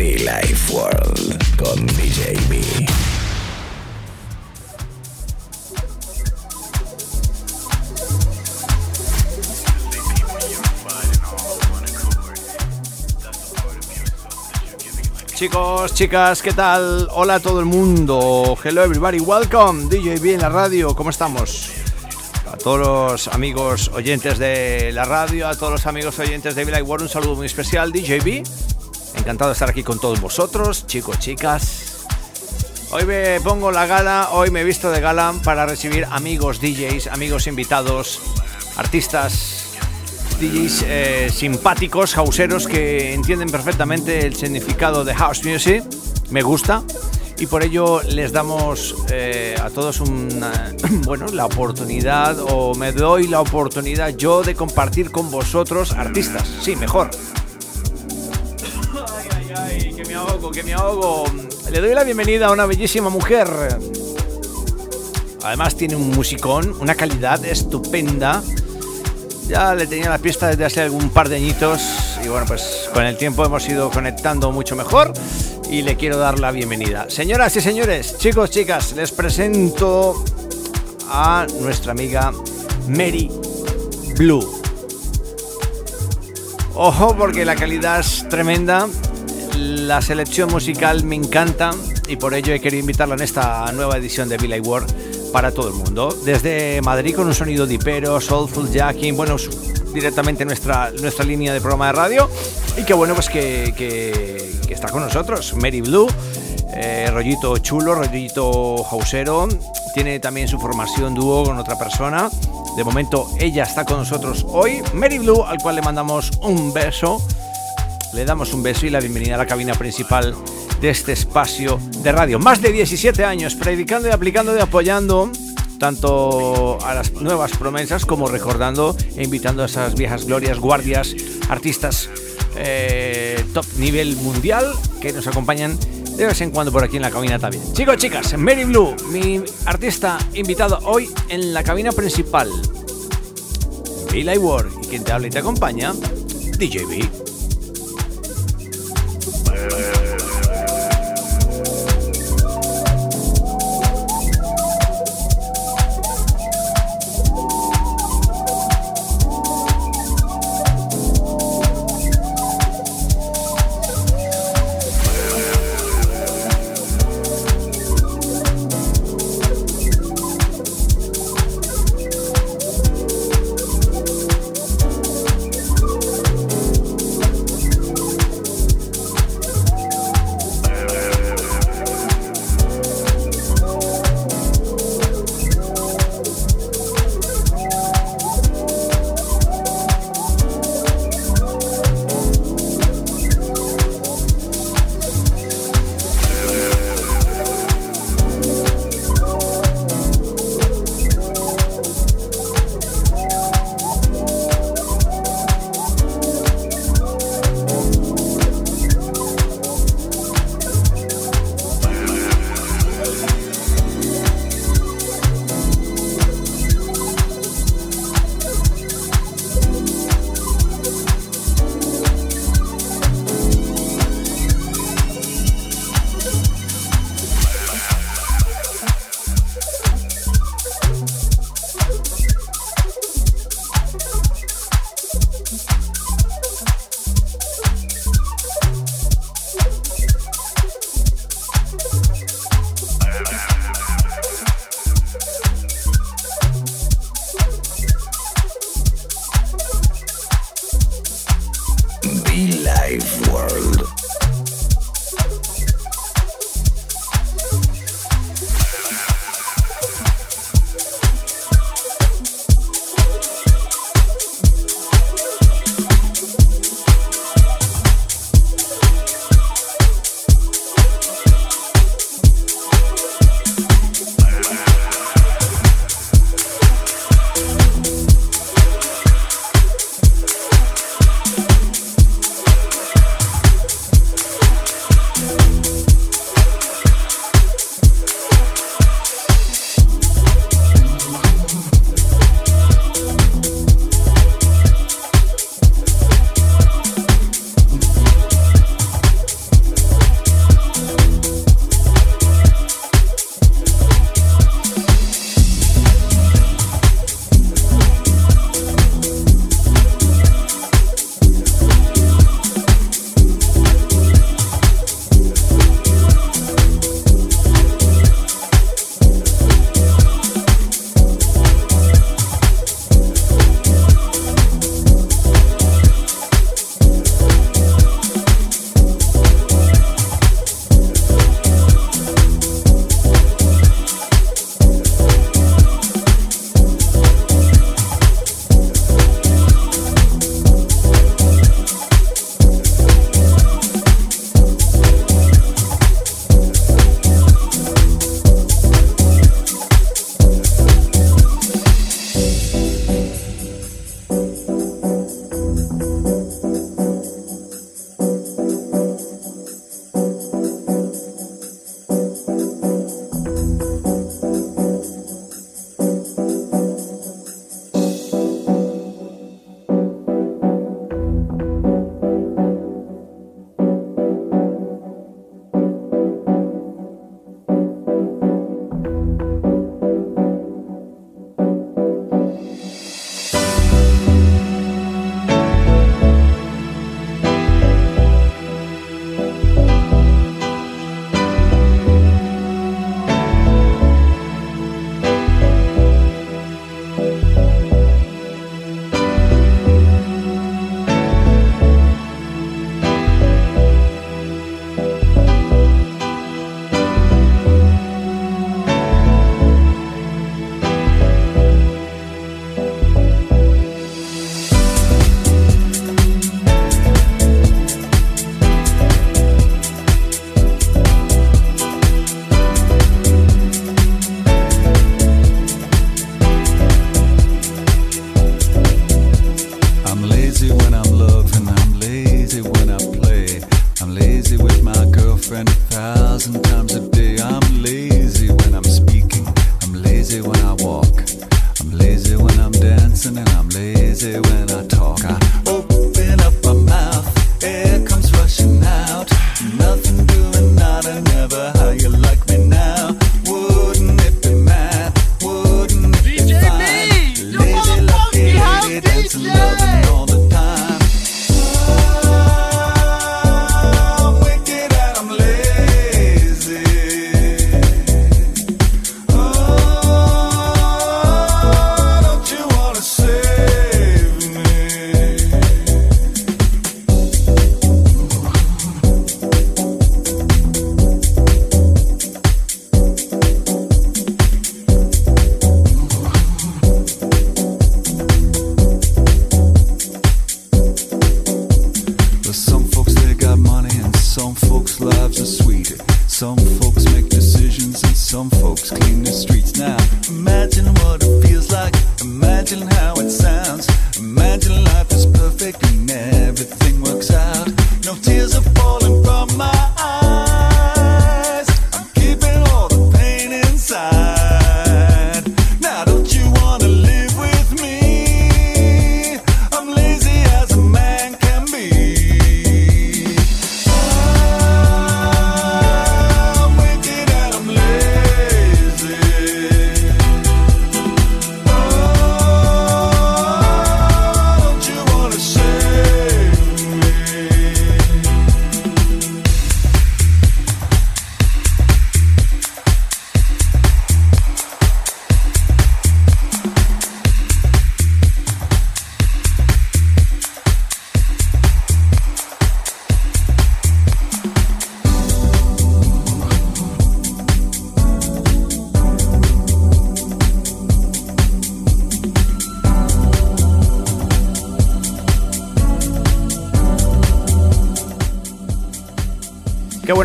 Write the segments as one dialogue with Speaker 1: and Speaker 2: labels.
Speaker 1: Be Life World con DJ B.
Speaker 2: Chicos, chicas, ¿qué tal? Hola a todo el mundo. Hello everybody, welcome. DJB en la radio, ¿cómo estamos? A todos los amigos oyentes de la radio, a todos los amigos oyentes de Villa World, un saludo muy especial, DJB. Encantado de estar aquí con todos vosotros, chicos, chicas. Hoy me pongo la gala, hoy me he visto de gala para recibir amigos DJs, amigos invitados, artistas, DJs eh, simpáticos, houseeros que entienden perfectamente el significado de house music. Me gusta y por ello les damos eh, a todos una, bueno, la oportunidad o me doy la oportunidad yo de compartir con vosotros artistas. Sí, mejor. Que me ahogo. Le doy la bienvenida a una bellísima mujer. Además tiene un musicón, una calidad estupenda. Ya le tenía la pista desde hace algún par de añitos y bueno, pues con el tiempo hemos ido conectando mucho mejor y le quiero dar la bienvenida. Señoras y señores, chicos, chicas, les presento a nuestra amiga Mary Blue. Ojo porque la calidad es tremenda, la selección musical me encanta y por ello he querido invitarla en esta nueva edición de Villa World para todo el mundo. Desde Madrid con un sonido dipero, soulful jacking, bueno, directamente nuestra, nuestra línea de programa de radio. Y que bueno, pues que, que, que está con nosotros, Mary Blue, eh, rollito chulo, rollito hausero. Tiene también su formación dúo con otra persona. De momento ella está con nosotros hoy, Mary Blue, al cual le mandamos un beso. Le damos un beso y la bienvenida a la cabina principal de este espacio de radio. Más de 17 años predicando y aplicando y apoyando tanto a las nuevas promesas como recordando e invitando a esas viejas glorias, guardias, artistas eh, top nivel mundial que nos acompañan de vez en cuando por aquí en la cabina también. Chicos, chicas, Mary Blue, mi artista invitado hoy en la cabina principal. Billy Ward y quien te habla y te acompaña, DJ
Speaker 1: Yeah.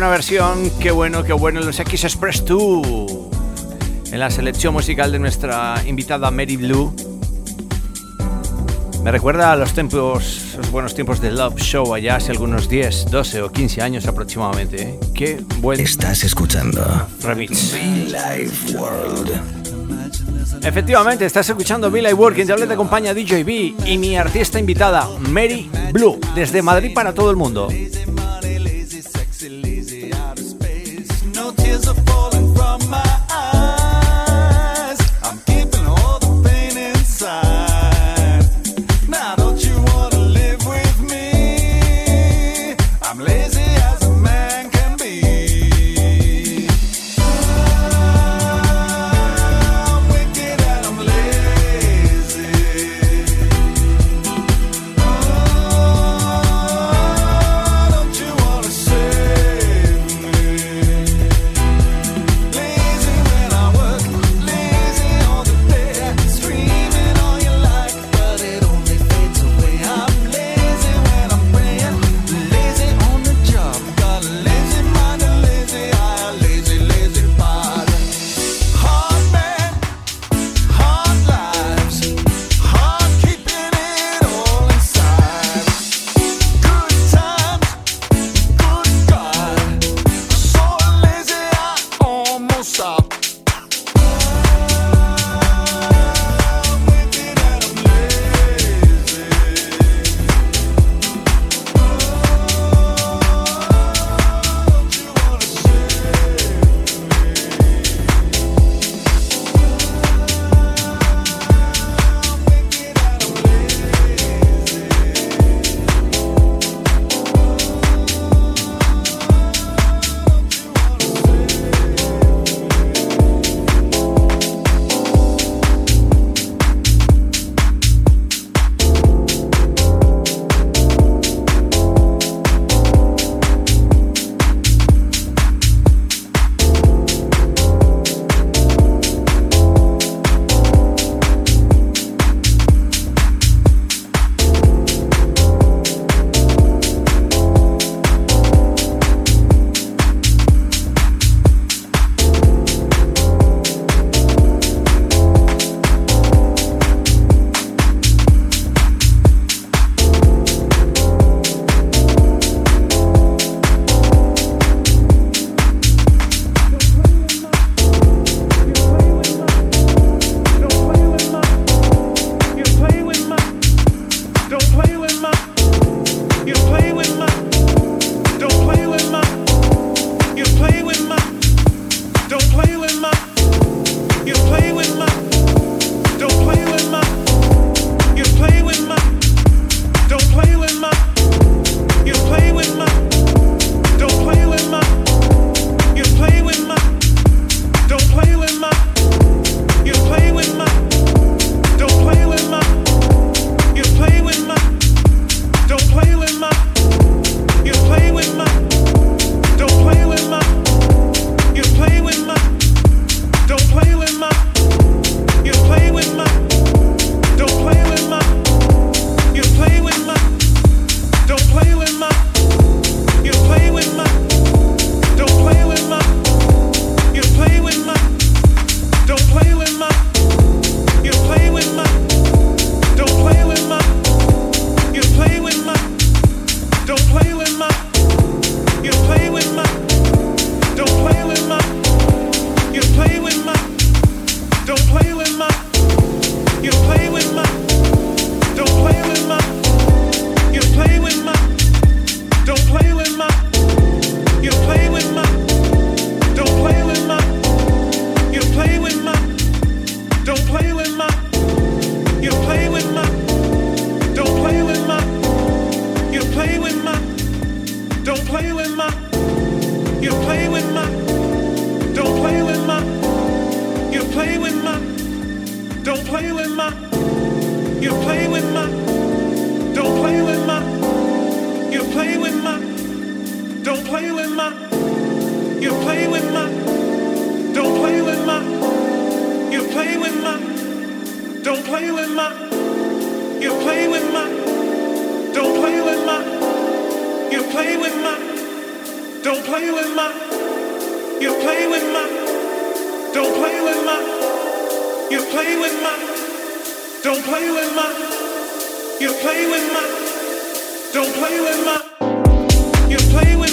Speaker 3: Versión, qué bueno, qué bueno, los X Express 2 en la selección musical de nuestra invitada Mary Blue. Me recuerda a los tiempos, los buenos tiempos de Love Show allá hace algunos 10, 12 o 15 años aproximadamente. ¿eh? Qué buen.
Speaker 1: Estás escuchando
Speaker 3: remix.
Speaker 1: Life World.
Speaker 3: Efectivamente, estás escuchando Be Live World, quien te habla te acompaña DJB y mi artista invitada Mary Blue desde Madrid para todo el mundo. my
Speaker 4: play with my, you play with my, don't play with my, you play with my, don't play with my, you play with my, don't play with my, you play with my, don't play with my, you play with.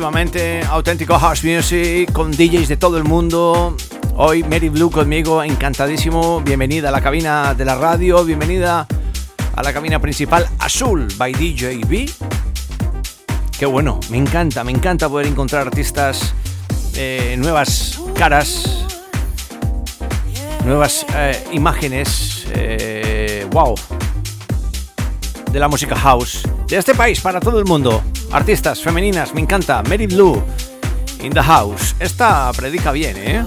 Speaker 2: Efectivamente, auténtico house music con DJs de todo el mundo. Hoy Mary Blue conmigo, encantadísimo. Bienvenida a la cabina de la radio, bienvenida a la cabina principal Azul by DJ B. Qué bueno, me encanta, me encanta poder encontrar artistas, eh, nuevas caras, nuevas eh, imágenes. Eh, wow, de la música house de este país para todo el mundo. Artistas femeninas, me encanta. Mary Blue, in the house. Esta predica bien, ¿eh?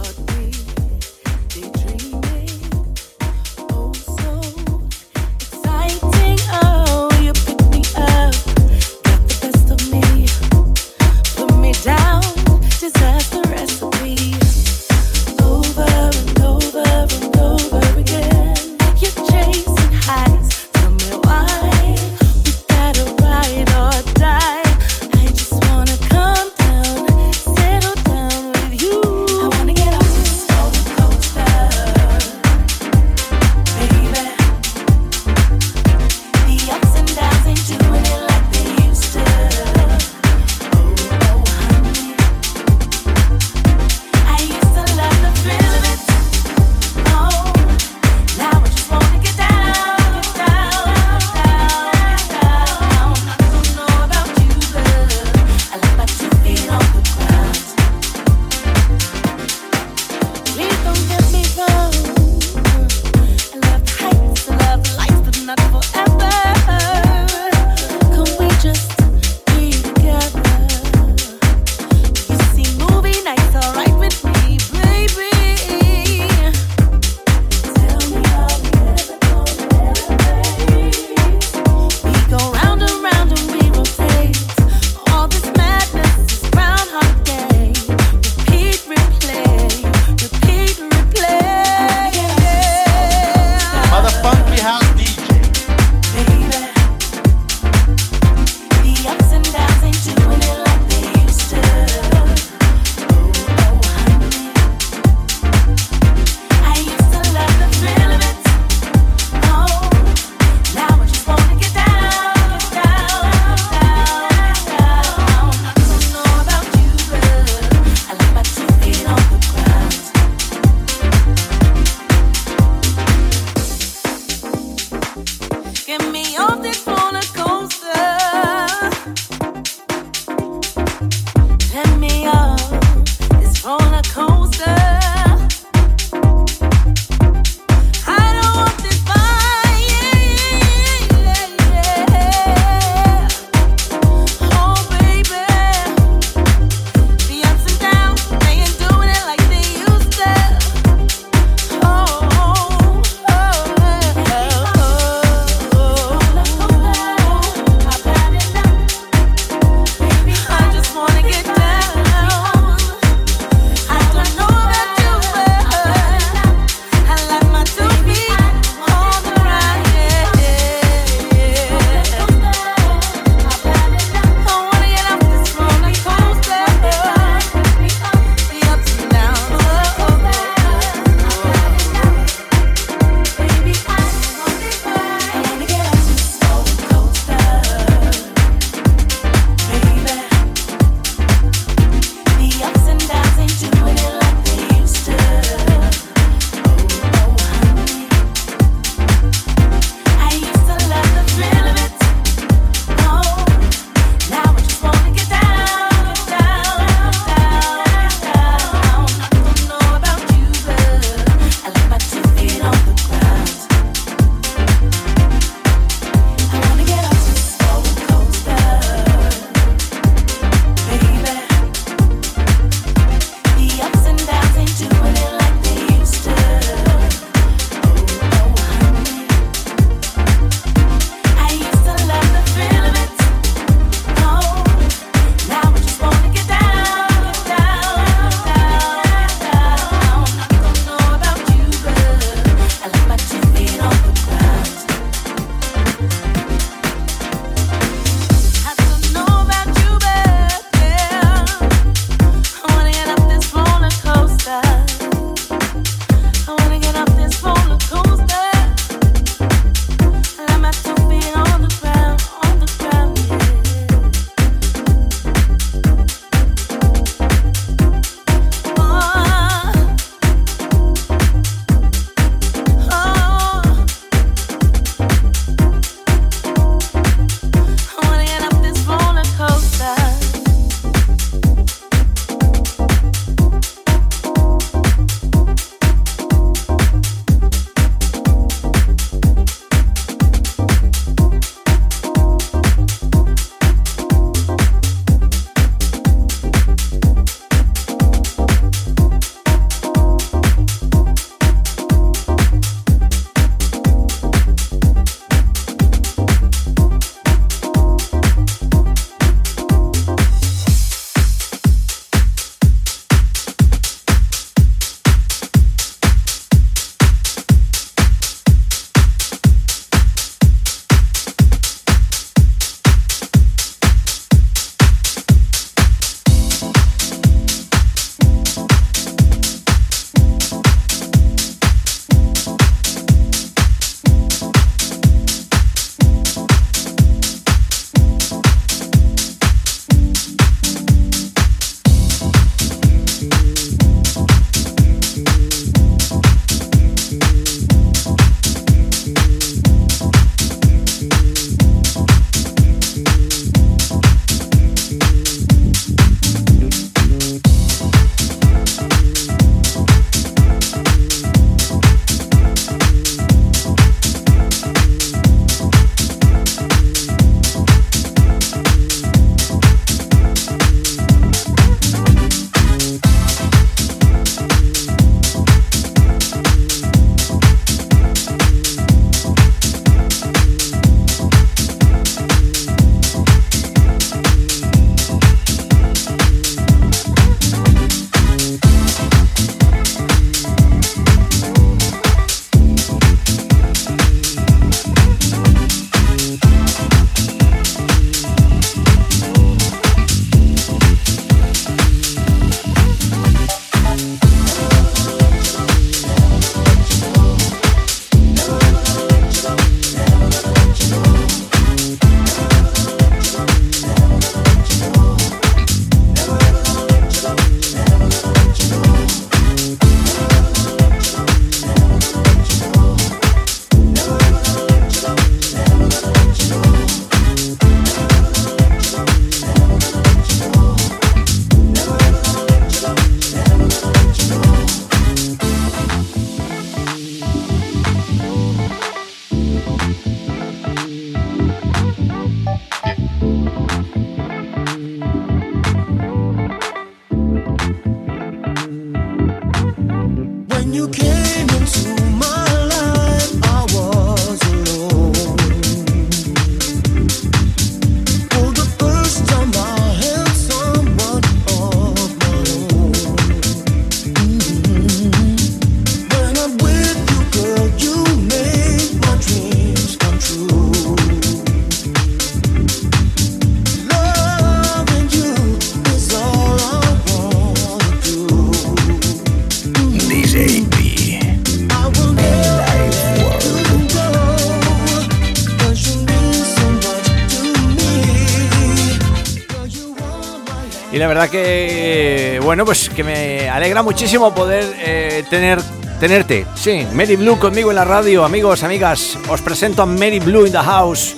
Speaker 2: La verdad que, bueno, pues que me alegra muchísimo poder eh, tener, tenerte. Sí, Mary Blue conmigo en la radio. Amigos, amigas, os presento a Mary Blue in the house.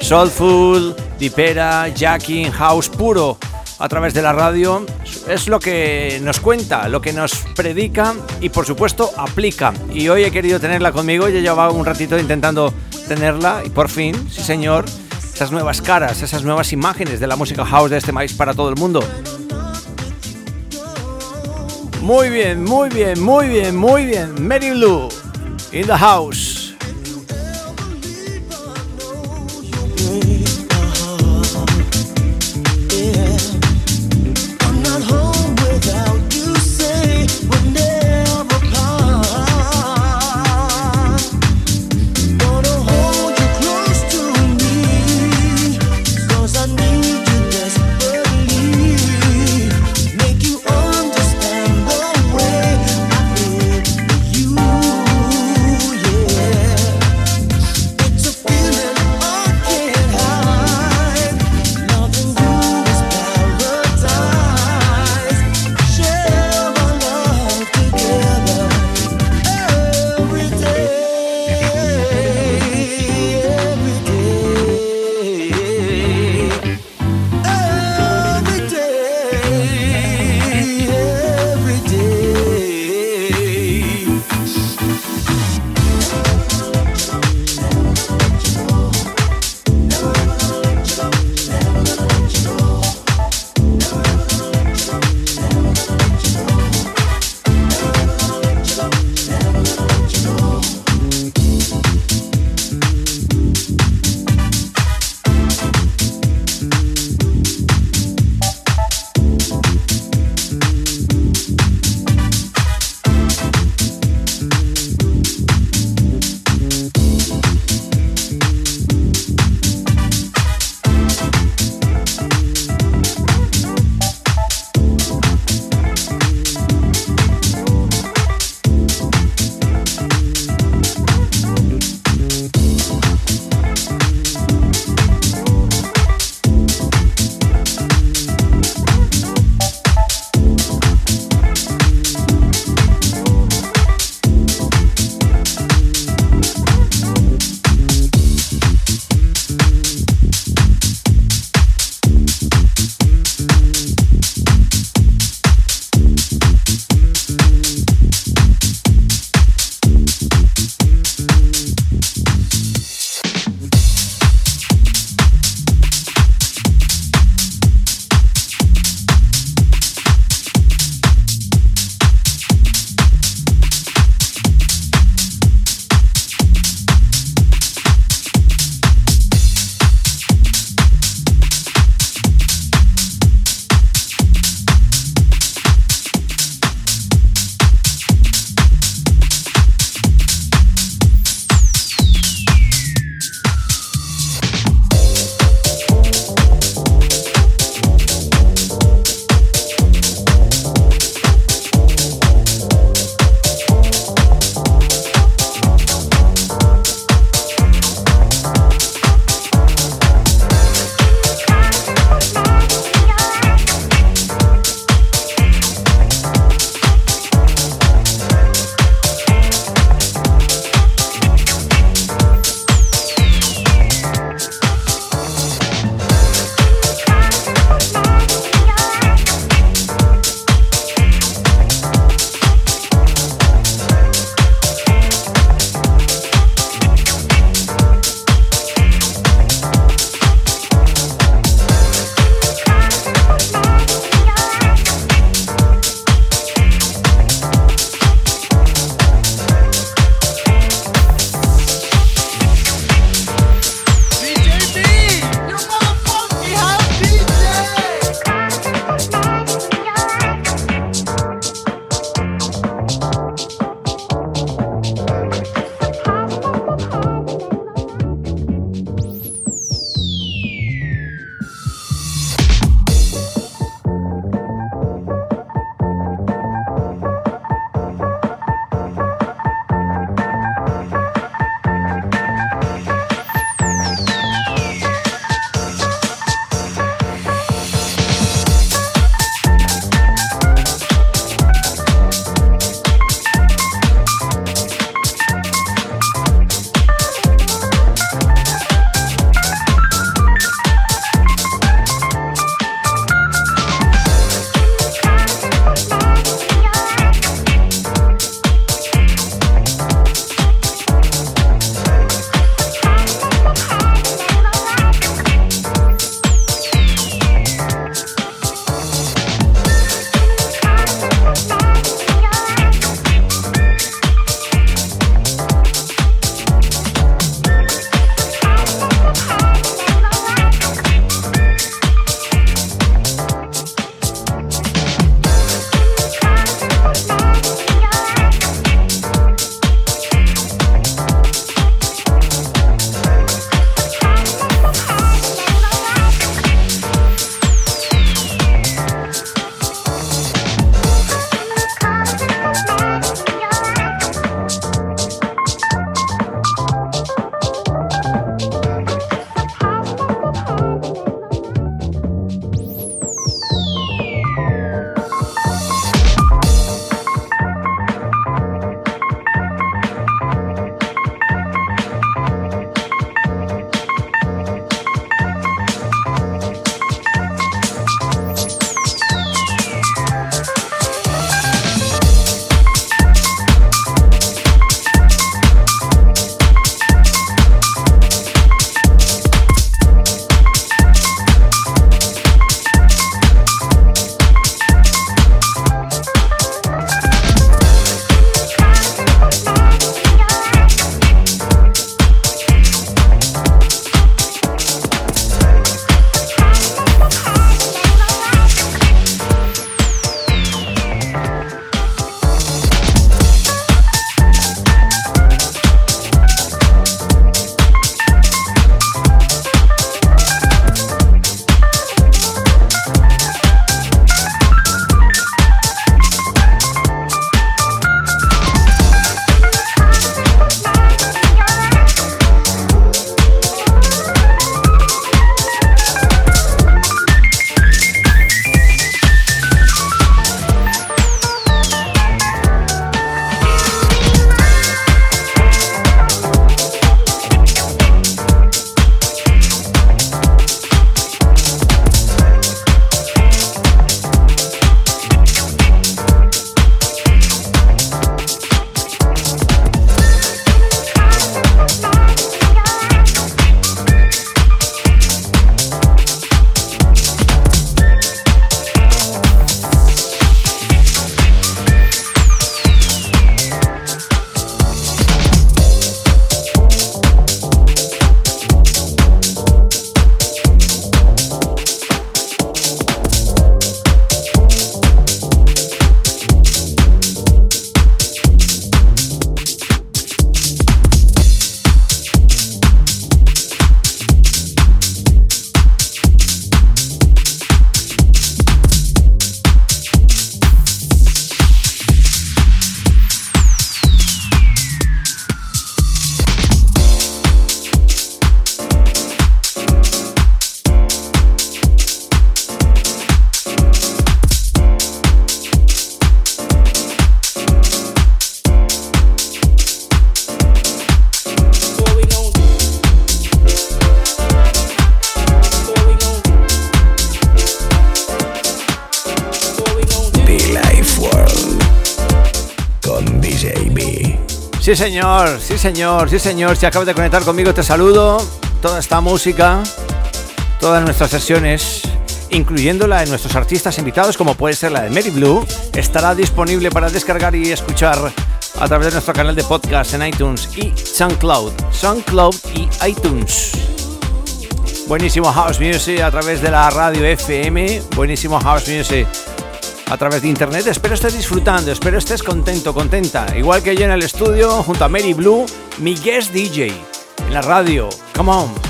Speaker 2: Soulful, dipera, jacking, house puro a través de la radio. Es lo que nos cuenta, lo que nos predica y por supuesto aplica. Y hoy he querido tenerla conmigo, ya llevaba un ratito intentando tenerla y por fin, sí señor, esas nuevas caras, esas nuevas imágenes de la música house de este maíz para todo el mundo. Muy bien, muy bien, muy bien, muy bien. Mary Lou in the house. Sí, señor, sí, señor, sí, señor. Si acabas de conectar conmigo, te saludo. Toda esta música, todas nuestras sesiones, incluyéndola en nuestros artistas invitados, como puede ser la de Mary Blue, estará disponible para descargar y escuchar a través de nuestro canal de podcast en iTunes y SoundCloud. SoundCloud y iTunes. Buenísimo House Music a través de la radio FM. Buenísimo House Music a través de internet. Espero estés disfrutando, espero estés contento, contenta. Igual que yo en el estudio, junto a Mary Blue, mi guest DJ en la radio. Come on.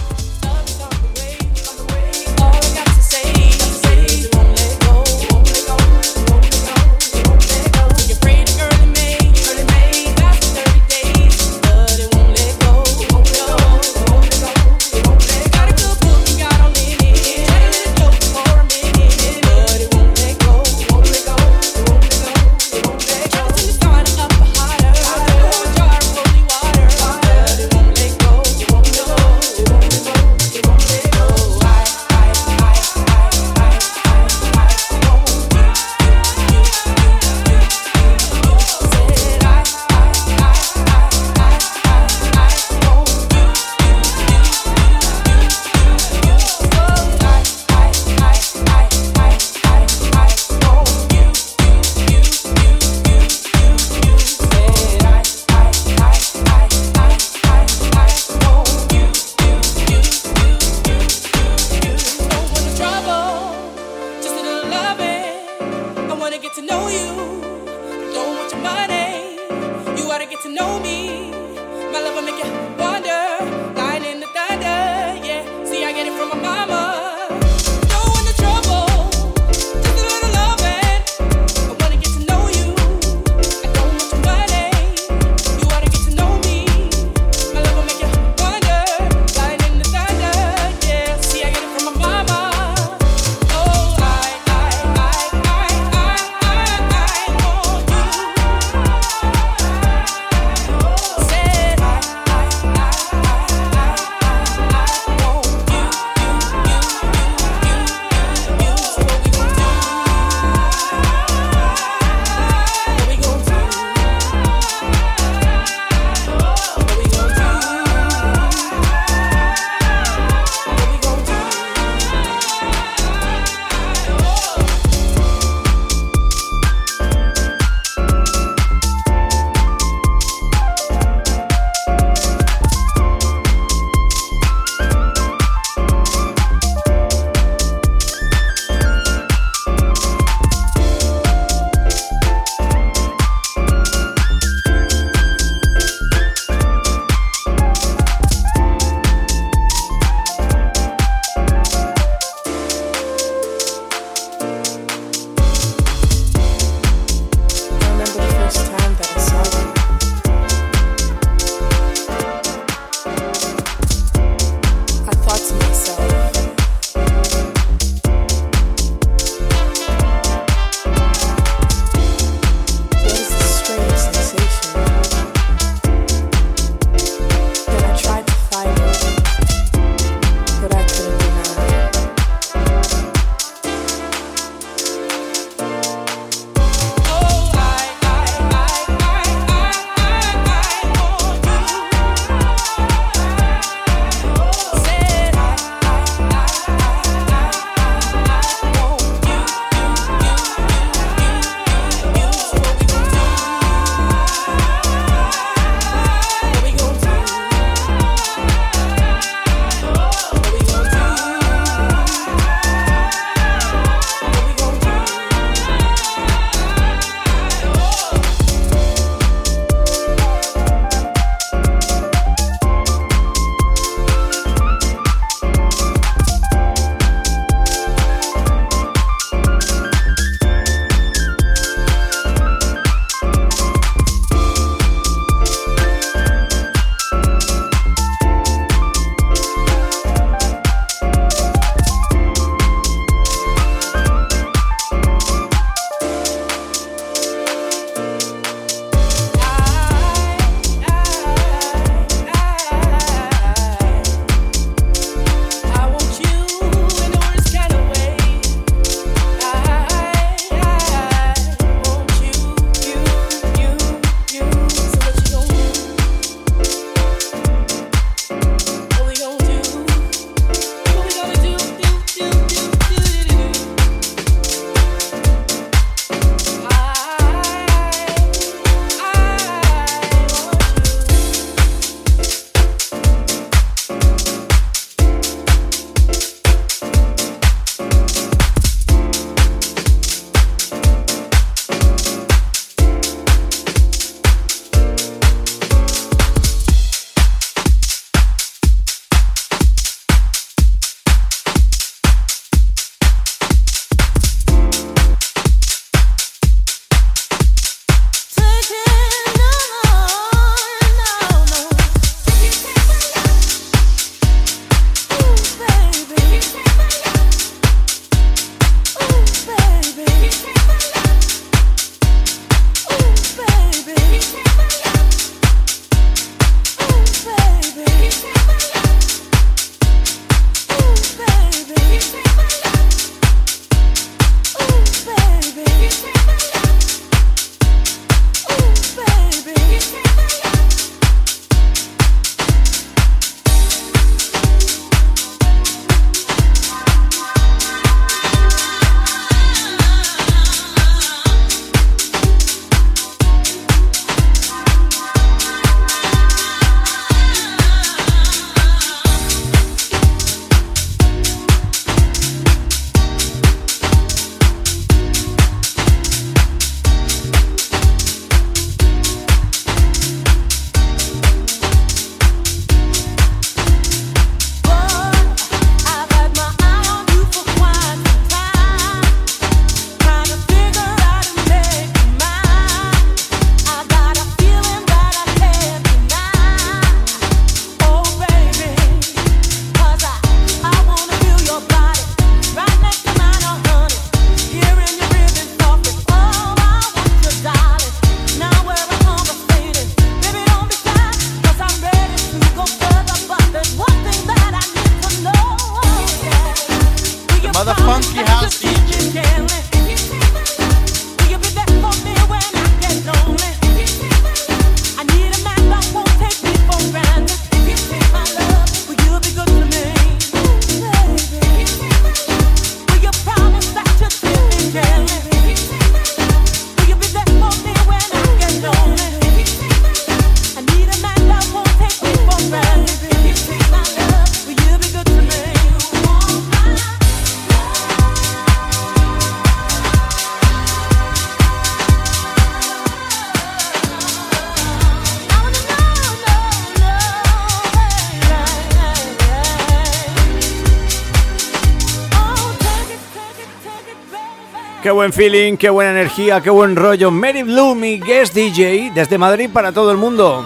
Speaker 2: Buen feeling, qué buena energía, qué buen rollo. Mary Blue, mi guest DJ, desde Madrid para todo el mundo.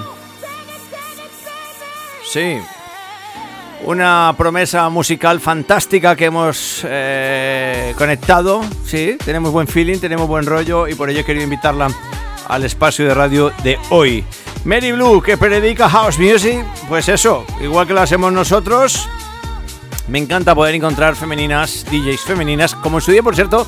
Speaker 2: Sí, una promesa musical fantástica que hemos eh, conectado. Sí, tenemos buen feeling, tenemos buen rollo y por ello he querido invitarla al espacio de radio de hoy. Mary Blue, que predica house music, pues eso, igual que lo hacemos nosotros. Me encanta poder encontrar femeninas, DJs femeninas, como en su día, por cierto,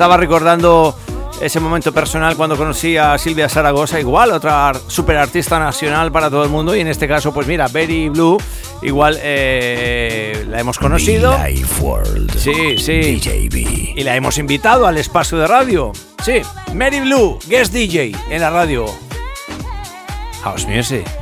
Speaker 2: estaba recordando ese momento personal cuando conocí a Silvia Zaragoza, igual otra super artista nacional para todo el mundo y en este caso pues mira, Berry Blue, igual eh, la hemos conocido.
Speaker 1: World,
Speaker 2: sí, sí. Y la hemos invitado al espacio de radio. Sí, Mary Blue, guest DJ en la radio. House Music.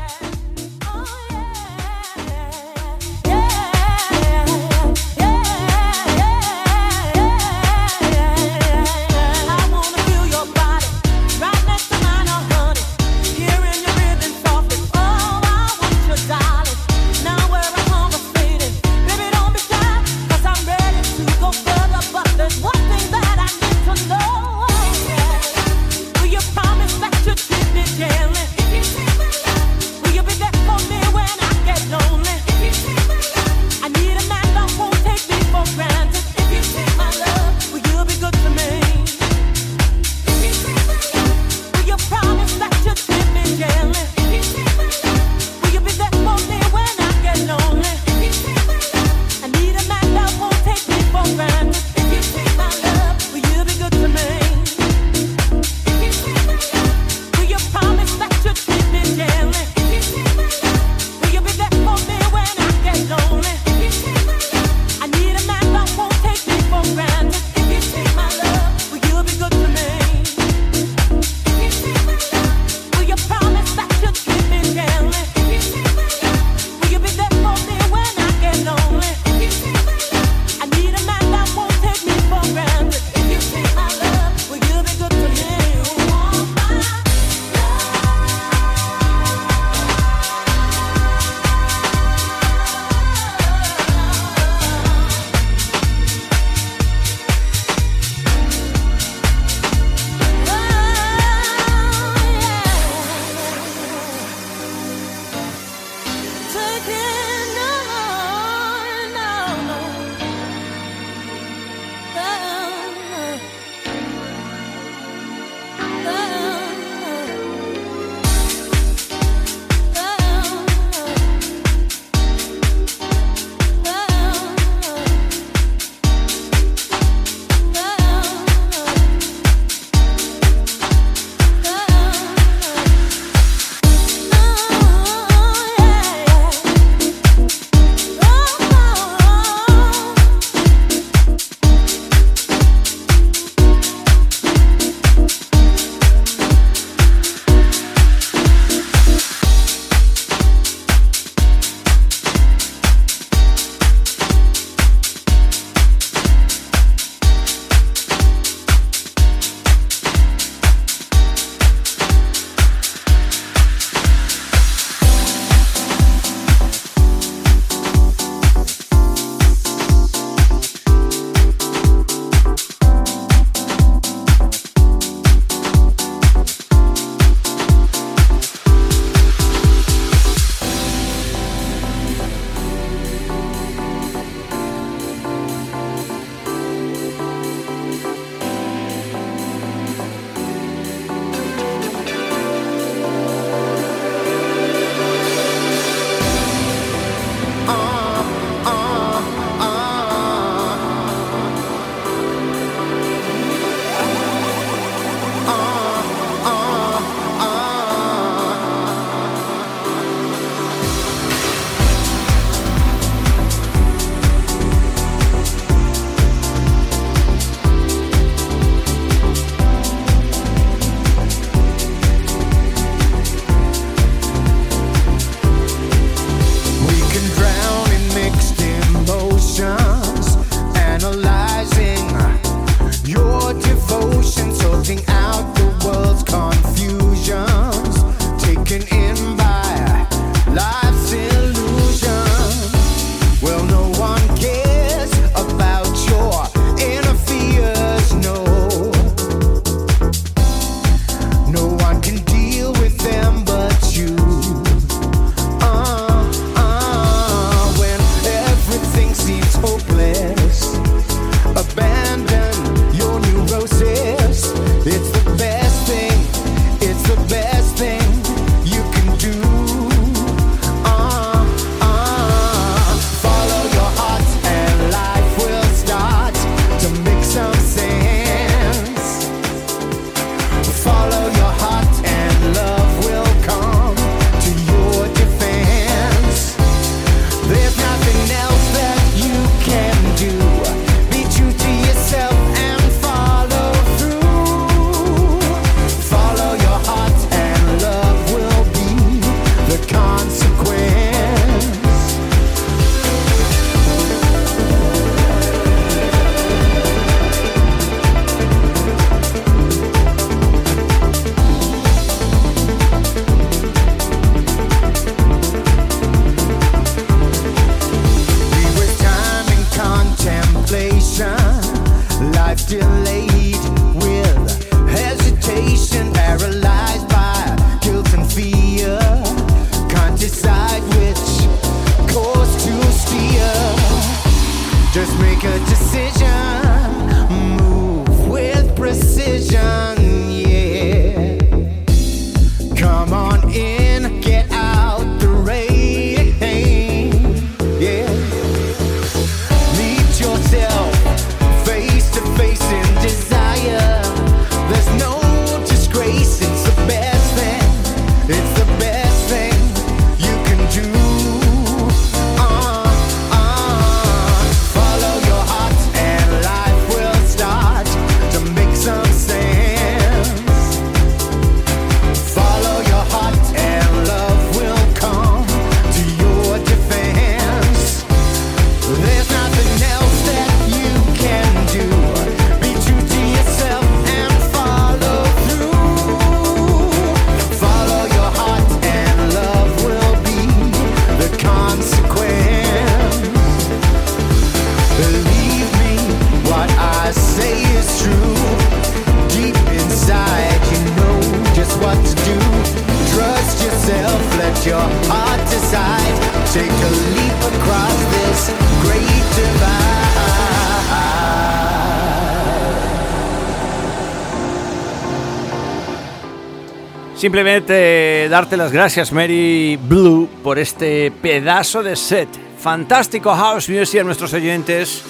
Speaker 2: Simplemente darte las gracias, Mary Blue, por este pedazo de set. Fantástico house music a nuestros oyentes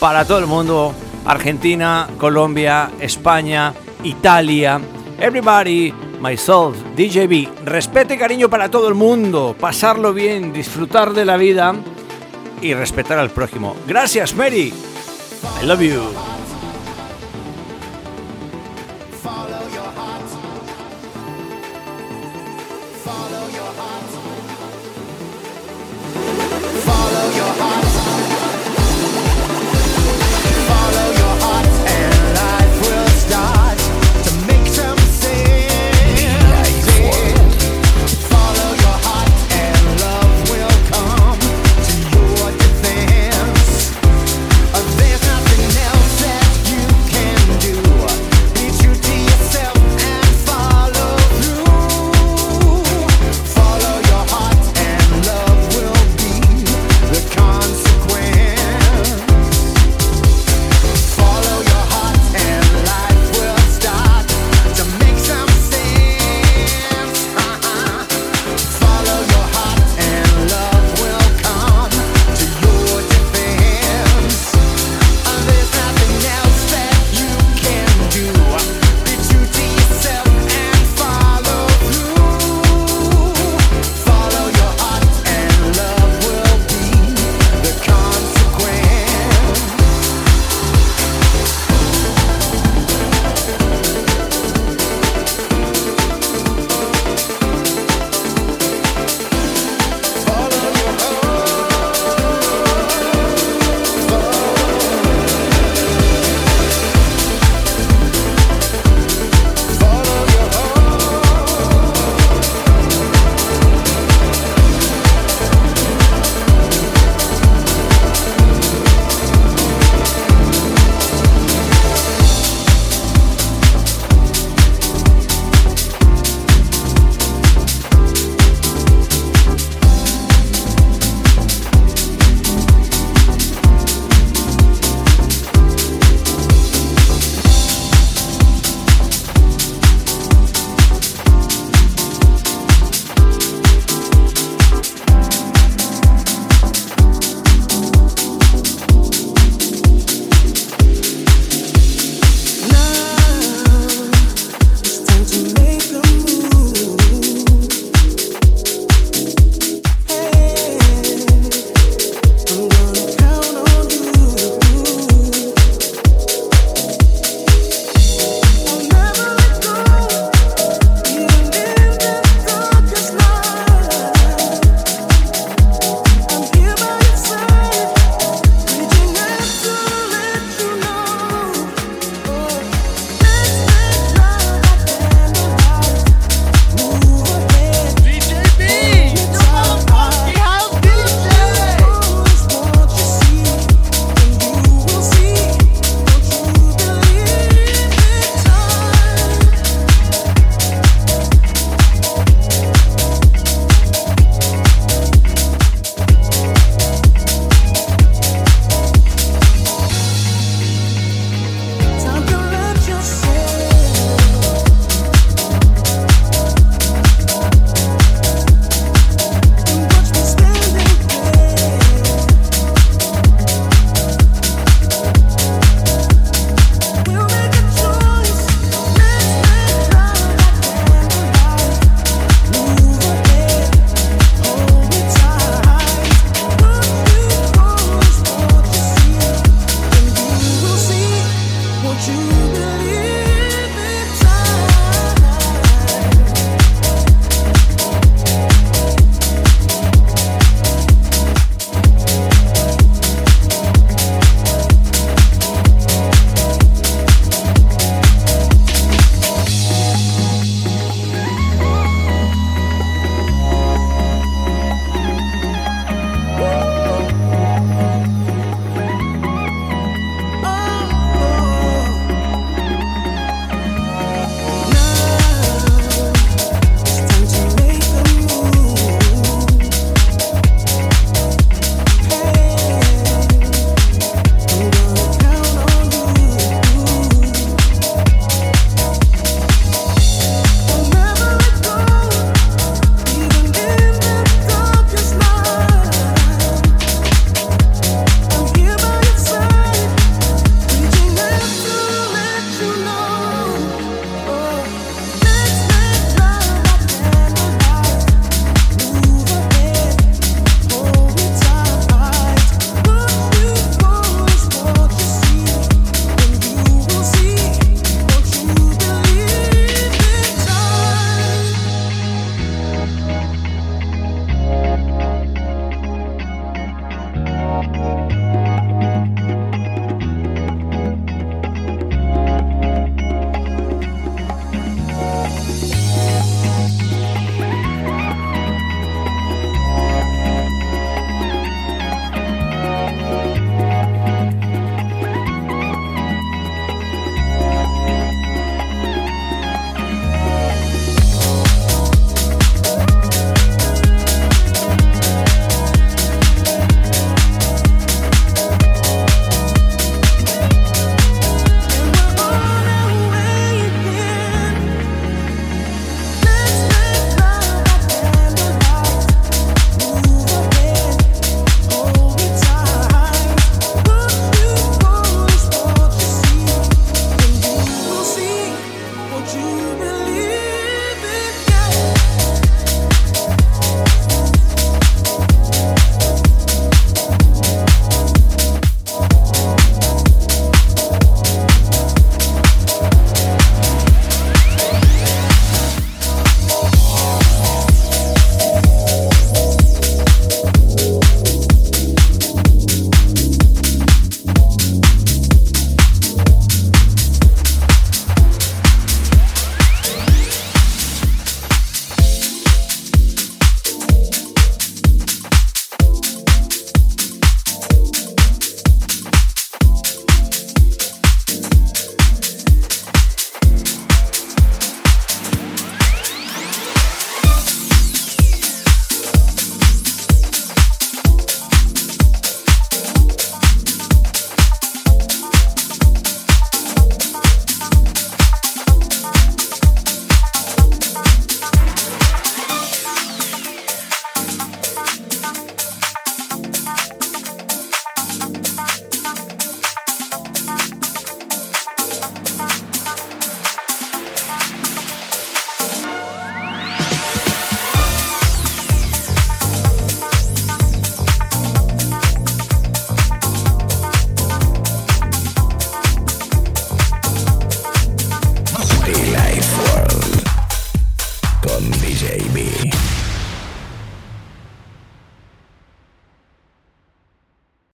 Speaker 2: para todo el mundo. Argentina, Colombia, España, Italia. Everybody, myself, DJB. Respeto y cariño para todo el mundo. Pasarlo bien, disfrutar de la vida y respetar al prójimo. Gracias, Mary. I love you.